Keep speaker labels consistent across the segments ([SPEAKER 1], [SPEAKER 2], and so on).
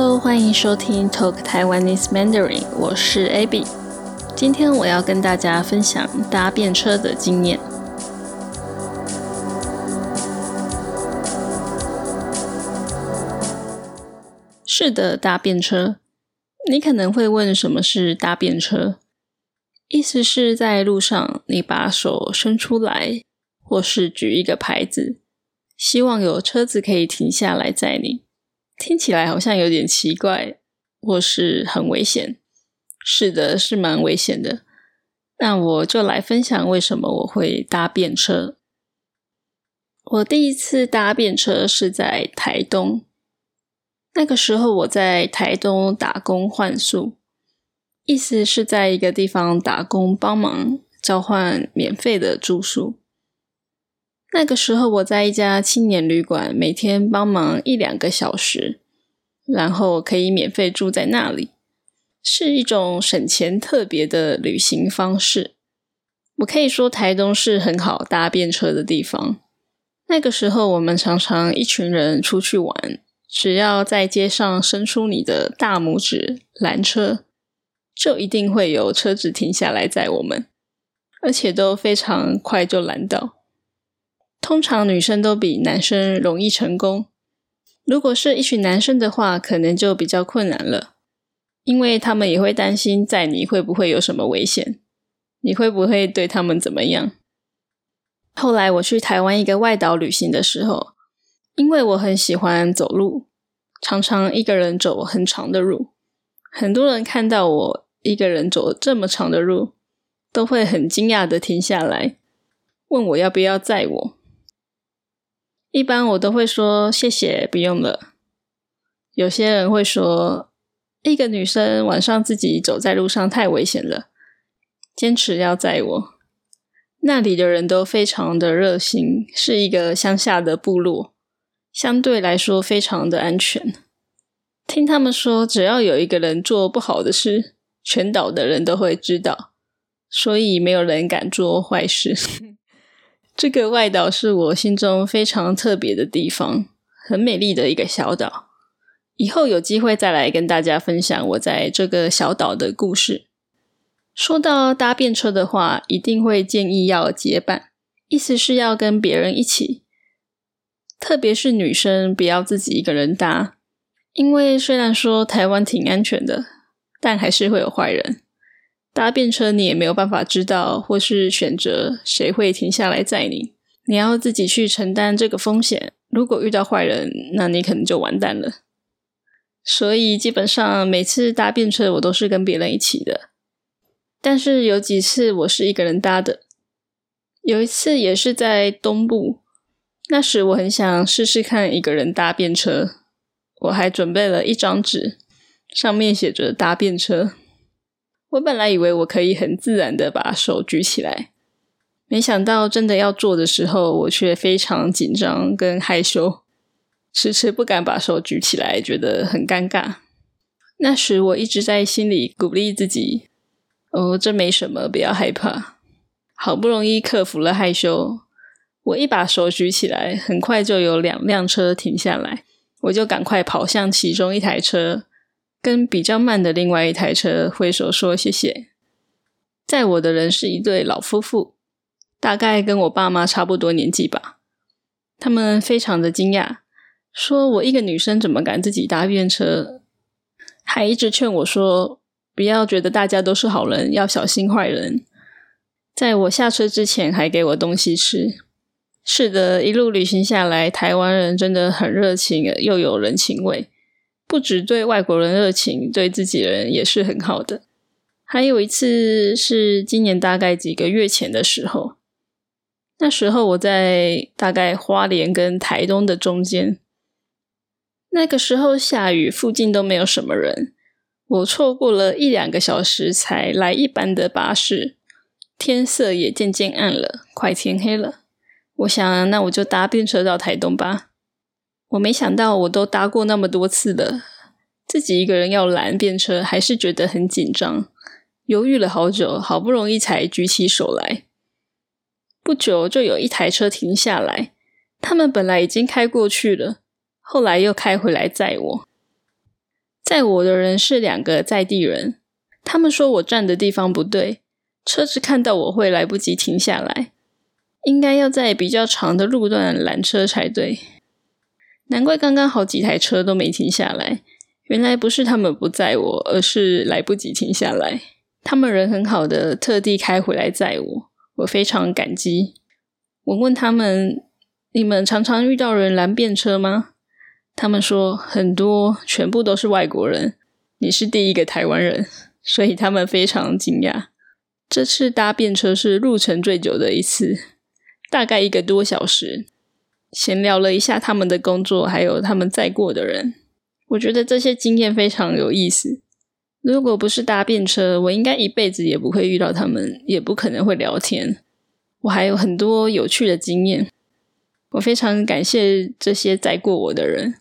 [SPEAKER 1] Hello，欢迎收听 Talk Taiwanese Mandarin，我是 Abby。今天我要跟大家分享搭便车的经验。是的，搭便车。你可能会问，什么是搭便车？意思是在路上，你把手伸出来，或是举一个牌子，希望有车子可以停下来载你。听起来好像有点奇怪，或是很危险。是的，是蛮危险的。那我就来分享为什么我会搭便车。我第一次搭便车是在台东，那个时候我在台东打工换宿，意思是在一个地方打工帮忙交换免费的住宿。那个时候我在一家青年旅馆，每天帮忙一两个小时，然后可以免费住在那里，是一种省钱特别的旅行方式。我可以说台东是很好搭便车的地方。那个时候我们常常一群人出去玩，只要在街上伸出你的大拇指拦车，就一定会有车子停下来载我们，而且都非常快就拦到。通常女生都比男生容易成功。如果是一群男生的话，可能就比较困难了，因为他们也会担心在你会不会有什么危险，你会不会对他们怎么样。后来我去台湾一个外岛旅行的时候，因为我很喜欢走路，常常一个人走很长的路，很多人看到我一个人走这么长的路，都会很惊讶的停下来，问我要不要载我。一般我都会说谢谢，不用了。有些人会说，一个女生晚上自己走在路上太危险了，坚持要载我。那里的人都非常的热心，是一个乡下的部落，相对来说非常的安全。听他们说，只要有一个人做不好的事，全岛的人都会知道，所以没有人敢做坏事。这个外岛是我心中非常特别的地方，很美丽的一个小岛。以后有机会再来跟大家分享我在这个小岛的故事。说到搭便车的话，一定会建议要结伴，意思是要跟别人一起，特别是女生不要自己一个人搭，因为虽然说台湾挺安全的，但还是会有坏人。搭便车，你也没有办法知道，或是选择谁会停下来载你，你要自己去承担这个风险。如果遇到坏人，那你可能就完蛋了。所以基本上每次搭便车，我都是跟别人一起的。但是有几次我是一个人搭的，有一次也是在东部，那时我很想试试看一个人搭便车，我还准备了一张纸，上面写着搭便车。我本来以为我可以很自然的把手举起来，没想到真的要做的时候，我却非常紧张跟害羞，迟迟不敢把手举起来，觉得很尴尬。那时我一直在心里鼓励自己：“哦，这没什么，不要害怕。”好不容易克服了害羞，我一把手举起来，很快就有两辆车停下来，我就赶快跑向其中一台车。跟比较慢的另外一台车挥手说谢谢。载我的人是一对老夫妇，大概跟我爸妈差不多年纪吧。他们非常的惊讶，说我一个女生怎么敢自己搭便车，还一直劝我说不要觉得大家都是好人，要小心坏人。在我下车之前，还给我东西吃。是的，一路旅行下来，台湾人真的很热情，又有人情味。不止对外国人热情，对自己人也是很好的。还有一次是今年大概几个月前的时候，那时候我在大概花莲跟台东的中间，那个时候下雨，附近都没有什么人，我错过了一两个小时才来一班的巴士，天色也渐渐暗了，快天黑了。我想，那我就搭便车到台东吧。我没想到，我都搭过那么多次了，自己一个人要拦便车，还是觉得很紧张，犹豫了好久，好不容易才举起手来。不久就有一台车停下来，他们本来已经开过去了，后来又开回来载我。载我的人是两个在地人，他们说我站的地方不对，车子看到我会来不及停下来，应该要在比较长的路段拦车才对。难怪刚刚好几台车都没停下来，原来不是他们不载我，而是来不及停下来。他们人很好的，特地开回来载我，我非常感激。我问他们：“你们常常遇到人拦便车吗？”他们说：“很多，全部都是外国人。你是第一个台湾人，所以他们非常惊讶。这次搭便车是路程最久的一次，大概一个多小时。闲聊了一下他们的工作，还有他们载过的人。我觉得这些经验非常有意思。如果不是搭便车，我应该一辈子也不会遇到他们，也不可能会聊天。”我还有很多有趣的经验，我非常感谢这些载过我的人，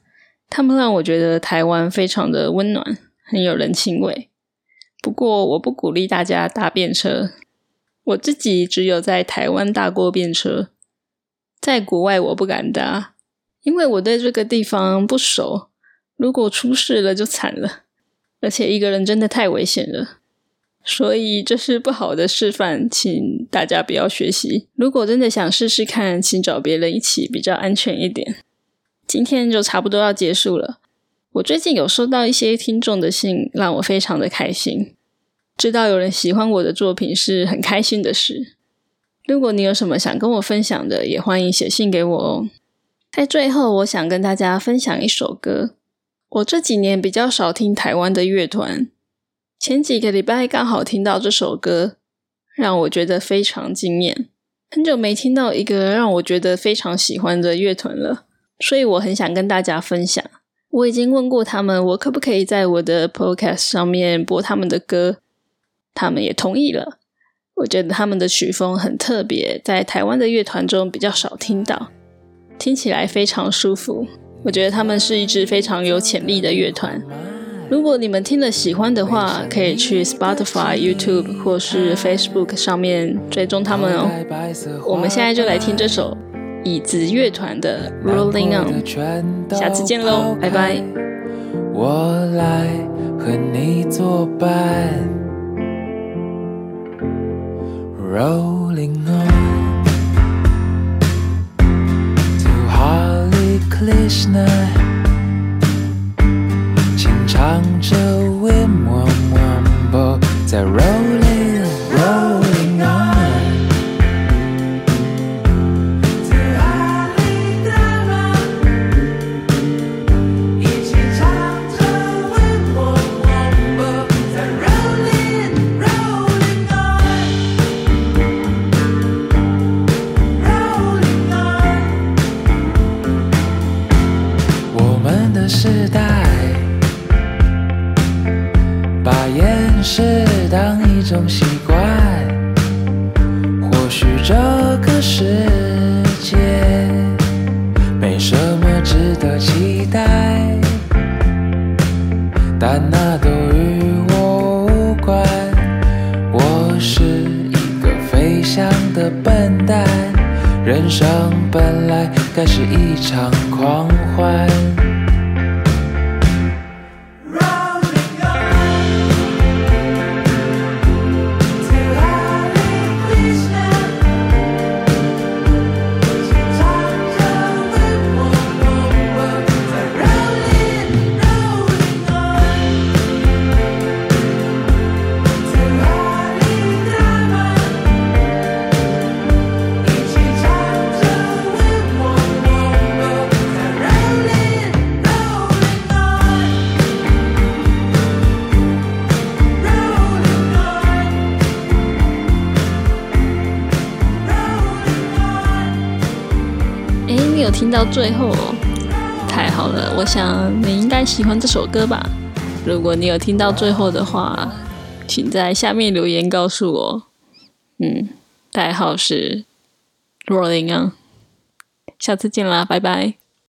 [SPEAKER 1] 他们让我觉得台湾非常的温暖，很有人情味。不过，我不鼓励大家搭便车，我自己只有在台湾搭过便车，在国外我不敢搭，因为我对这个地方不熟，如果出事了就惨了，而且一个人真的太危险了。所以这是不好的示范，请大家不要学习。如果真的想试试看，请找别人一起，比较安全一点。今天就差不多要结束了。我最近有收到一些听众的信，让我非常的开心。知道有人喜欢我的作品是很开心的事。如果你有什么想跟我分享的，也欢迎写信给我哦。在最后，我想跟大家分享一首歌。我这几年比较少听台湾的乐团。前几个礼拜刚好听到这首歌，让我觉得非常惊艳。很久没听到一个让我觉得非常喜欢的乐团了，所以我很想跟大家分享。我已经问过他们，我可不可以在我的 podcast 上面播他们的歌，他们也同意了。我觉得他们的曲风很特别，在台湾的乐团中比较少听到，听起来非常舒服。我觉得他们是一支非常有潜力的乐团。如果你们听了喜欢的话，可以去 Spotify、YouTube 或是 Facebook 上面追踪他们哦。我们现在就来听这首椅子乐团的 Rolling On，下次见喽，拜拜。我来和你作伴 ，Rolling On，To Holly Krishna。唱着 Wim Wam Wambo，在 时代把。厌世当一种习惯，或许这个世界没什么值得期待，但那都与我无关。我是一个飞翔的笨蛋，人生本来该是一场狂欢。有听到最后哦，太好了！我想你应该喜欢这首歌吧。如果你有听到最后的话，请在下面留言告诉我。嗯，代号是 Rolling On。下次见啦，拜拜。